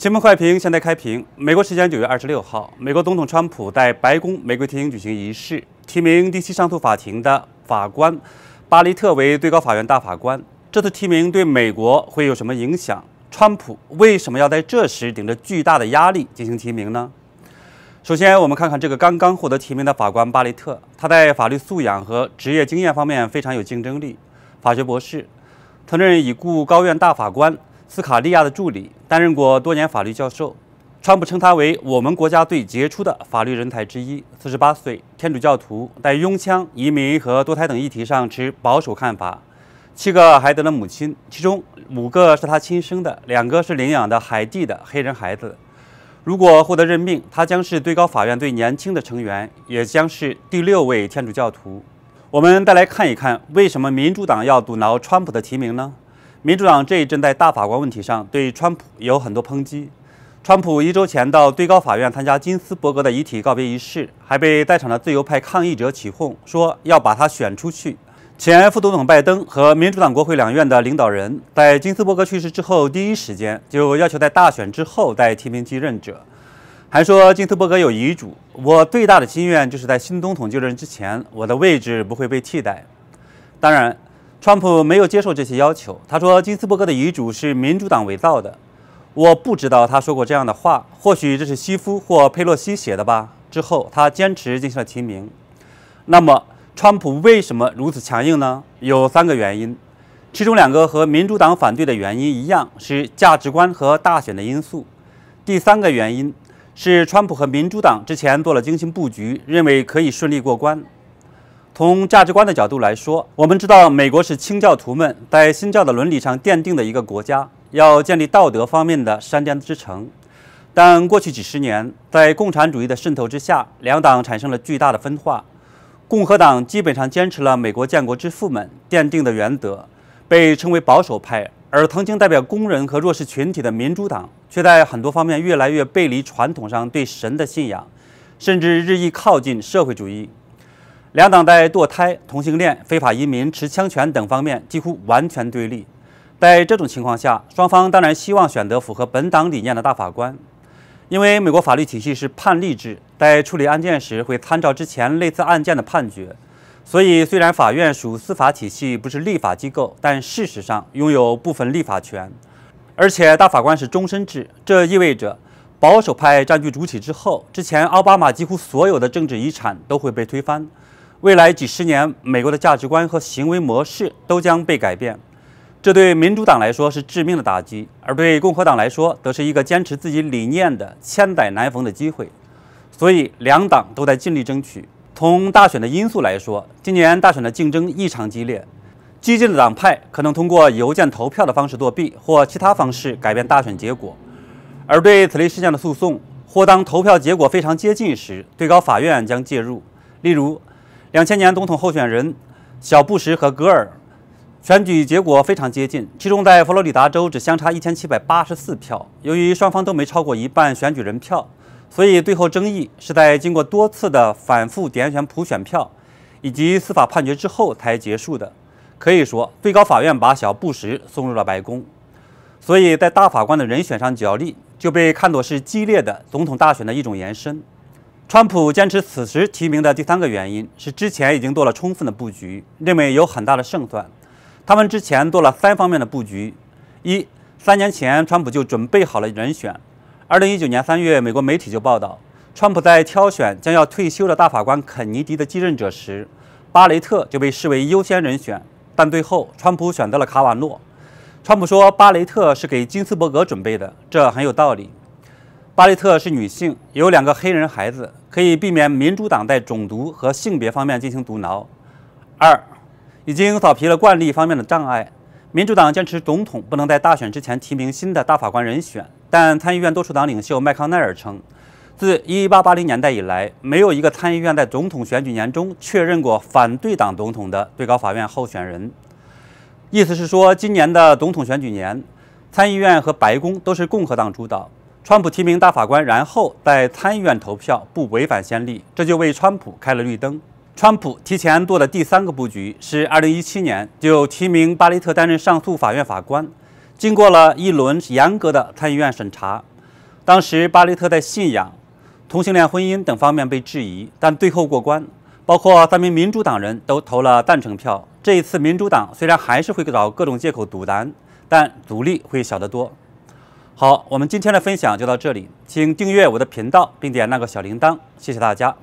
新闻快评，现在开评。美国时间九月二十六号，美国总统川普在白宫玫瑰厅举行仪式，提名第七上诉法庭的法官巴雷特为最高法院大法官。这次提名对美国会有什么影响？川普为什么要在这时顶着巨大的压力进行提名呢？首先，我们看看这个刚刚获得提名的法官巴雷特，他在法律素养和职业经验方面非常有竞争力。法学博士，曾任已故高院大法官。斯卡利亚的助理，担任过多年法律教授。川普称他为我们国家最杰出的法律人才之一。四十八岁，天主教徒，在拥枪、移民和堕胎等议题上持保守看法。七个孩子的母亲，其中五个是他亲生的，两个是领养的海地的黑人孩子。如果获得任命，他将是最高法院最年轻的成员，也将是第六位天主教徒。我们再来看一看，为什么民主党要阻挠川普的提名呢？民主党这一阵在大法官问题上对川普有很多抨击。川普一周前到最高法院参加金斯伯格的遗体告别仪式，还被在场的自由派抗议者起哄，说要把他选出去。前副总统拜登和民主党国会两院的领导人，在金斯伯格去世之后第一时间就要求在大选之后再提名继任者，还说金斯伯格有遗嘱，我最大的心愿就是在新总统就任之前，我的位置不会被替代。当然。川普没有接受这些要求。他说，金斯伯格的遗嘱是民主党伪造的。我不知道他说过这样的话，或许这是西夫或佩洛西写的吧。之后，他坚持进行了提名。那么，川普为什么如此强硬呢？有三个原因，其中两个和民主党反对的原因一样，是价值观和大选的因素。第三个原因是川普和民主党之前做了精心布局，认为可以顺利过关。从价值观的角度来说，我们知道美国是清教徒们在新教的伦理上奠定的一个国家，要建立道德方面的山巅之城。但过去几十年，在共产主义的渗透之下，两党产生了巨大的分化。共和党基本上坚持了美国建国之父们奠定的原则，被称为保守派；而曾经代表工人和弱势群体的民主党，却在很多方面越来越背离传统上对神的信仰，甚至日益靠近社会主义。两党在堕胎、同性恋、非法移民、持枪权等方面几乎完全对立。在这种情况下，双方当然希望选择符合本党理念的大法官，因为美国法律体系是判例制，在处理案件时会参照之前类似案件的判决。所以，虽然法院属司法体系，不是立法机构，但事实上拥有部分立法权。而且，大法官是终身制，这意味着保守派占据主体之后，之前奥巴马几乎所有的政治遗产都会被推翻。未来几十年，美国的价值观和行为模式都将被改变，这对民主党来说是致命的打击，而对共和党来说，则是一个坚持自己理念的千载难逢的机会。所以，两党都在尽力争取。从大选的因素来说，今年大选的竞争异常激烈，激进的党派可能通过邮件投票的方式作弊或其他方式改变大选结果，而对此类事件的诉讼，或当投票结果非常接近时，最高法院将介入，例如。两千年总统候选人小布什和戈尔选举结果非常接近，其中在佛罗里达州只相差一千七百八十四票。由于双方都没超过一半选举人票，所以最后争议是在经过多次的反复点选普选票以及司法判决之后才结束的。可以说，最高法院把小布什送入了白宫。所以在大法官的人选上角力就被看作是激烈的总统大选的一种延伸。川普坚持此时提名的第三个原因是，之前已经做了充分的布局，认为有很大的胜算。他们之前做了三方面的布局：一、三年前川普就准备好了人选。二零一九年三月，美国媒体就报道，川普在挑选将要退休的大法官肯尼迪的继任者时，巴雷特就被视为优先人选。但最后，川普选择了卡瓦诺。川普说，巴雷特是给金斯伯格准备的，这很有道理。巴雷特是女性，有两个黑人孩子，可以避免民主党在种族和性别方面进行阻挠。二，已经扫平了惯例方面的障碍。民主党坚持总统不能在大选之前提名新的大法官人选，但参议院多数党领袖麦康奈尔称，自1880年代以来，没有一个参议院在总统选举年中确认过反对党总统的最高法院候选人。意思是说，今年的总统选举年，参议院和白宫都是共和党主导。川普提名大法官然后在参议院投票不违反先例这就为川普开了绿灯。川普提前做的第三个布局是二零一七年就提名巴雷特担任上诉法院法官经过了一轮严格的参议院审查。当时巴雷特在信仰同性恋婚姻等方面被质疑但最后过关包括三名民主党人都投了赞成票。这一次民主党虽然还是会找各种借口阻拦但阻力会小得多。好我们今天的分享就到这里请订阅我的频道并点那个小铃铛谢谢大家。